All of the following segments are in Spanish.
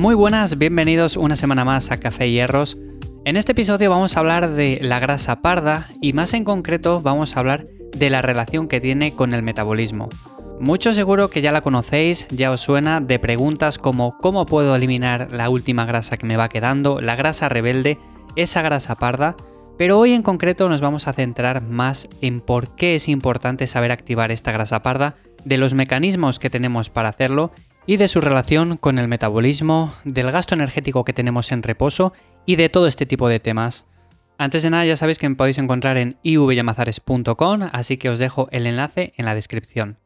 Muy buenas, bienvenidos una semana más a Café Hierros. En este episodio vamos a hablar de la grasa parda y más en concreto vamos a hablar de la relación que tiene con el metabolismo. Mucho seguro que ya la conocéis, ya os suena de preguntas como cómo puedo eliminar la última grasa que me va quedando, la grasa rebelde, esa grasa parda, pero hoy en concreto nos vamos a centrar más en por qué es importante saber activar esta grasa parda, de los mecanismos que tenemos para hacerlo y de su relación con el metabolismo, del gasto energético que tenemos en reposo y de todo este tipo de temas. Antes de nada ya sabéis que me podéis encontrar en ivyamazares.com, así que os dejo el enlace en la descripción.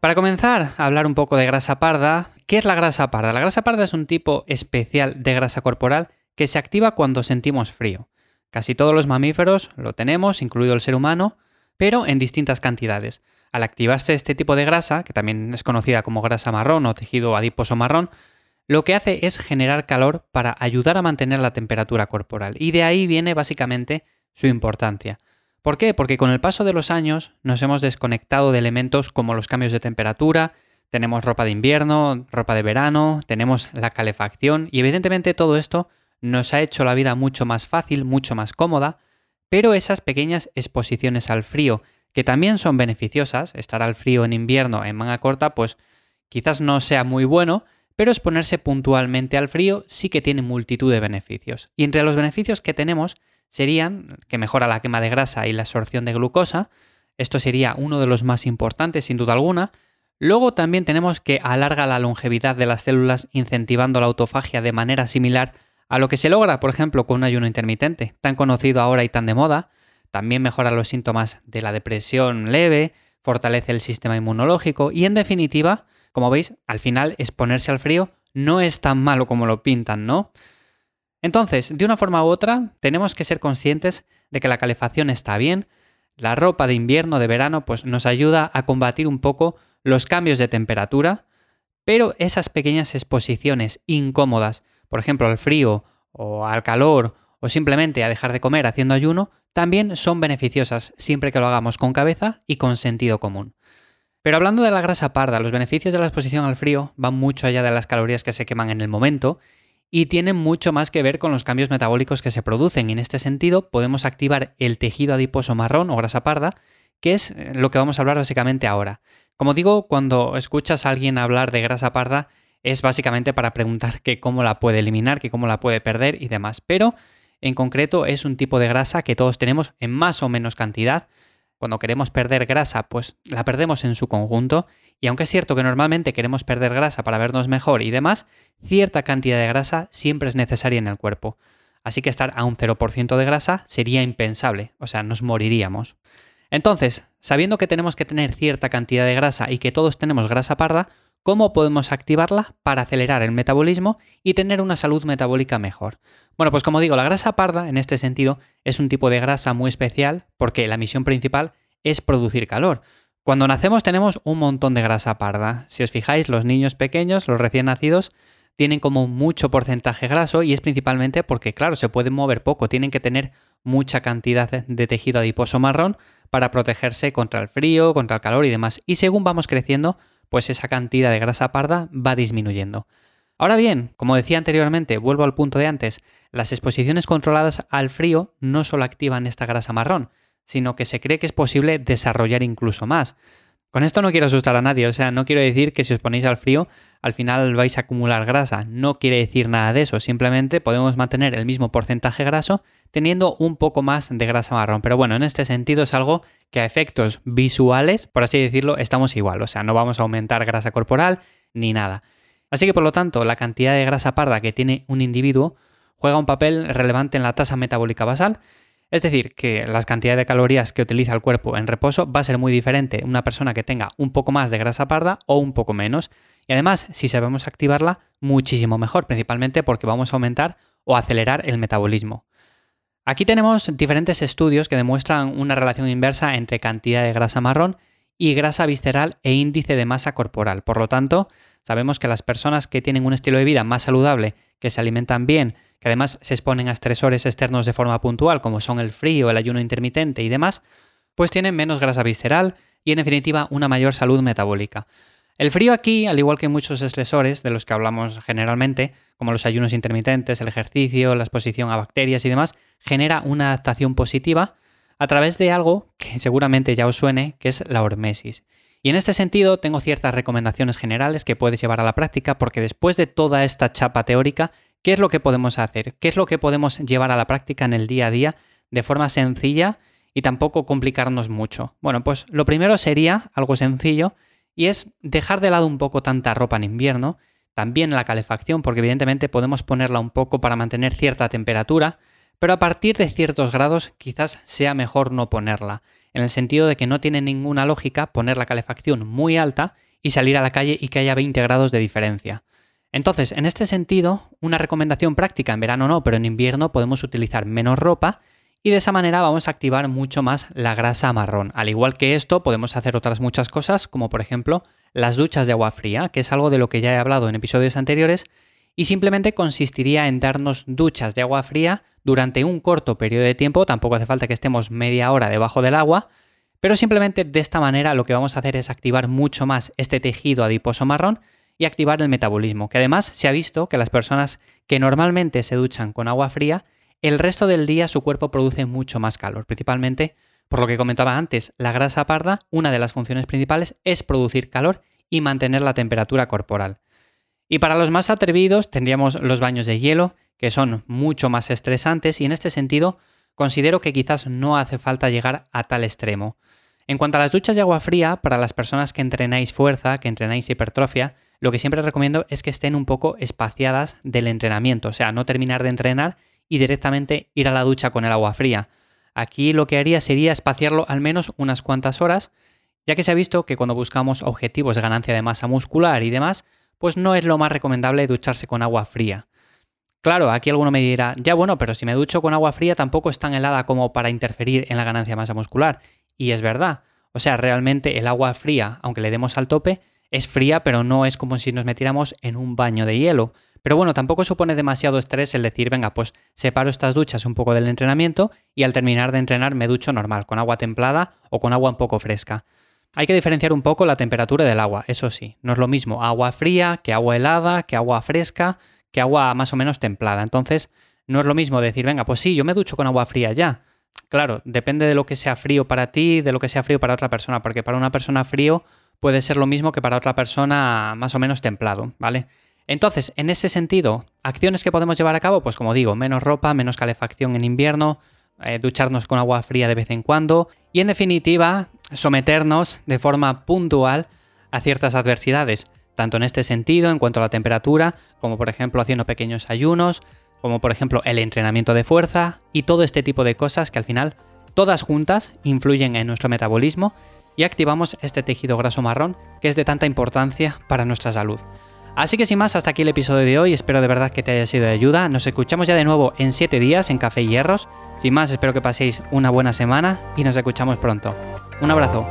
Para comenzar a hablar un poco de grasa parda, ¿qué es la grasa parda? La grasa parda es un tipo especial de grasa corporal que se activa cuando sentimos frío. Casi todos los mamíferos lo tenemos, incluido el ser humano, pero en distintas cantidades. Al activarse este tipo de grasa, que también es conocida como grasa marrón o tejido adiposo marrón, lo que hace es generar calor para ayudar a mantener la temperatura corporal. Y de ahí viene básicamente su importancia. ¿Por qué? Porque con el paso de los años nos hemos desconectado de elementos como los cambios de temperatura, tenemos ropa de invierno, ropa de verano, tenemos la calefacción y evidentemente todo esto nos ha hecho la vida mucho más fácil, mucho más cómoda, pero esas pequeñas exposiciones al frío que también son beneficiosas, estar al frío en invierno en manga corta, pues quizás no sea muy bueno, pero exponerse puntualmente al frío sí que tiene multitud de beneficios. Y entre los beneficios que tenemos serían que mejora la quema de grasa y la absorción de glucosa, esto sería uno de los más importantes sin duda alguna. Luego también tenemos que alarga la longevidad de las células incentivando la autofagia de manera similar a lo que se logra, por ejemplo, con un ayuno intermitente, tan conocido ahora y tan de moda. También mejora los síntomas de la depresión leve, fortalece el sistema inmunológico y en definitiva, como veis, al final exponerse al frío no es tan malo como lo pintan, ¿no? Entonces, de una forma u otra, tenemos que ser conscientes de que la calefacción está bien, la ropa de invierno, de verano, pues nos ayuda a combatir un poco los cambios de temperatura, pero esas pequeñas exposiciones incómodas, por ejemplo al frío o al calor o simplemente a dejar de comer haciendo ayuno, también son beneficiosas siempre que lo hagamos con cabeza y con sentido común. Pero hablando de la grasa parda, los beneficios de la exposición al frío van mucho allá de las calorías que se queman en el momento y tienen mucho más que ver con los cambios metabólicos que se producen. Y en este sentido podemos activar el tejido adiposo marrón o grasa parda, que es eh, lo que vamos a hablar básicamente ahora. Como digo, cuando escuchas a alguien hablar de grasa parda, es básicamente para preguntar que cómo la puede eliminar, que cómo la puede perder y demás. Pero en concreto es un tipo de grasa que todos tenemos en más o menos cantidad. Cuando queremos perder grasa, pues la perdemos en su conjunto. Y aunque es cierto que normalmente queremos perder grasa para vernos mejor y demás, cierta cantidad de grasa siempre es necesaria en el cuerpo. Así que estar a un 0% de grasa sería impensable, o sea, nos moriríamos. Entonces, sabiendo que tenemos que tener cierta cantidad de grasa y que todos tenemos grasa parda, ¿Cómo podemos activarla para acelerar el metabolismo y tener una salud metabólica mejor? Bueno, pues como digo, la grasa parda, en este sentido, es un tipo de grasa muy especial porque la misión principal es producir calor. Cuando nacemos tenemos un montón de grasa parda. Si os fijáis, los niños pequeños, los recién nacidos, tienen como mucho porcentaje graso y es principalmente porque, claro, se pueden mover poco, tienen que tener mucha cantidad de tejido adiposo marrón para protegerse contra el frío, contra el calor y demás. Y según vamos creciendo, pues esa cantidad de grasa parda va disminuyendo. Ahora bien, como decía anteriormente, vuelvo al punto de antes, las exposiciones controladas al frío no solo activan esta grasa marrón, sino que se cree que es posible desarrollar incluso más. Con esto no quiero asustar a nadie, o sea, no quiero decir que si os ponéis al frío al final vais a acumular grasa, no quiere decir nada de eso, simplemente podemos mantener el mismo porcentaje graso teniendo un poco más de grasa marrón, pero bueno, en este sentido es algo que a efectos visuales, por así decirlo, estamos igual, o sea, no vamos a aumentar grasa corporal ni nada. Así que por lo tanto, la cantidad de grasa parda que tiene un individuo juega un papel relevante en la tasa metabólica basal es decir, que las cantidades de calorías que utiliza el cuerpo en reposo va a ser muy diferente una persona que tenga un poco más de grasa parda o un poco menos. Y además, si sabemos activarla, muchísimo mejor, principalmente porque vamos a aumentar o acelerar el metabolismo. Aquí tenemos diferentes estudios que demuestran una relación inversa entre cantidad de grasa marrón y grasa visceral e índice de masa corporal. Por lo tanto, sabemos que las personas que tienen un estilo de vida más saludable, que se alimentan bien, que además se exponen a estresores externos de forma puntual, como son el frío, el ayuno intermitente y demás, pues tienen menos grasa visceral y en definitiva una mayor salud metabólica. El frío aquí, al igual que muchos estresores de los que hablamos generalmente, como los ayunos intermitentes, el ejercicio, la exposición a bacterias y demás, genera una adaptación positiva a través de algo que seguramente ya os suene, que es la hormesis. Y en este sentido tengo ciertas recomendaciones generales que puedes llevar a la práctica porque después de toda esta chapa teórica, ¿qué es lo que podemos hacer? ¿Qué es lo que podemos llevar a la práctica en el día a día de forma sencilla y tampoco complicarnos mucho? Bueno, pues lo primero sería algo sencillo y es dejar de lado un poco tanta ropa en invierno, también la calefacción porque evidentemente podemos ponerla un poco para mantener cierta temperatura, pero a partir de ciertos grados quizás sea mejor no ponerla en el sentido de que no tiene ninguna lógica poner la calefacción muy alta y salir a la calle y que haya 20 grados de diferencia. Entonces, en este sentido, una recomendación práctica, en verano no, pero en invierno podemos utilizar menos ropa y de esa manera vamos a activar mucho más la grasa marrón. Al igual que esto, podemos hacer otras muchas cosas, como por ejemplo las duchas de agua fría, que es algo de lo que ya he hablado en episodios anteriores, y simplemente consistiría en darnos duchas de agua fría durante un corto periodo de tiempo, tampoco hace falta que estemos media hora debajo del agua, pero simplemente de esta manera lo que vamos a hacer es activar mucho más este tejido adiposo marrón y activar el metabolismo, que además se ha visto que las personas que normalmente se duchan con agua fría, el resto del día su cuerpo produce mucho más calor, principalmente por lo que comentaba antes, la grasa parda, una de las funciones principales es producir calor y mantener la temperatura corporal. Y para los más atrevidos tendríamos los baños de hielo, que son mucho más estresantes y en este sentido considero que quizás no hace falta llegar a tal extremo. En cuanto a las duchas de agua fría, para las personas que entrenáis fuerza, que entrenáis hipertrofia, lo que siempre recomiendo es que estén un poco espaciadas del entrenamiento, o sea, no terminar de entrenar y directamente ir a la ducha con el agua fría. Aquí lo que haría sería espaciarlo al menos unas cuantas horas, ya que se ha visto que cuando buscamos objetivos de ganancia de masa muscular y demás, pues no es lo más recomendable ducharse con agua fría. Claro, aquí alguno me dirá, ya bueno, pero si me ducho con agua fría tampoco es tan helada como para interferir en la ganancia de masa muscular. Y es verdad. O sea, realmente el agua fría, aunque le demos al tope, es fría, pero no es como si nos metiéramos en un baño de hielo. Pero bueno, tampoco supone demasiado estrés el decir, venga, pues separo estas duchas un poco del entrenamiento y al terminar de entrenar me ducho normal, con agua templada o con agua un poco fresca. Hay que diferenciar un poco la temperatura del agua, eso sí, no es lo mismo agua fría que agua helada, que agua fresca, que agua más o menos templada. Entonces, no es lo mismo decir, venga, pues sí, yo me ducho con agua fría ya. Claro, depende de lo que sea frío para ti, de lo que sea frío para otra persona, porque para una persona frío puede ser lo mismo que para otra persona más o menos templado, ¿vale? Entonces, en ese sentido, acciones que podemos llevar a cabo, pues como digo, menos ropa, menos calefacción en invierno, eh, ducharnos con agua fría de vez en cuando y en definitiva someternos de forma puntual a ciertas adversidades, tanto en este sentido en cuanto a la temperatura, como por ejemplo haciendo pequeños ayunos, como por ejemplo el entrenamiento de fuerza y todo este tipo de cosas que al final todas juntas influyen en nuestro metabolismo y activamos este tejido graso marrón que es de tanta importancia para nuestra salud. Así que sin más, hasta aquí el episodio de hoy, espero de verdad que te haya sido de ayuda, nos escuchamos ya de nuevo en 7 días en Café y Hierros, sin más espero que paséis una buena semana y nos escuchamos pronto. Un abrazo.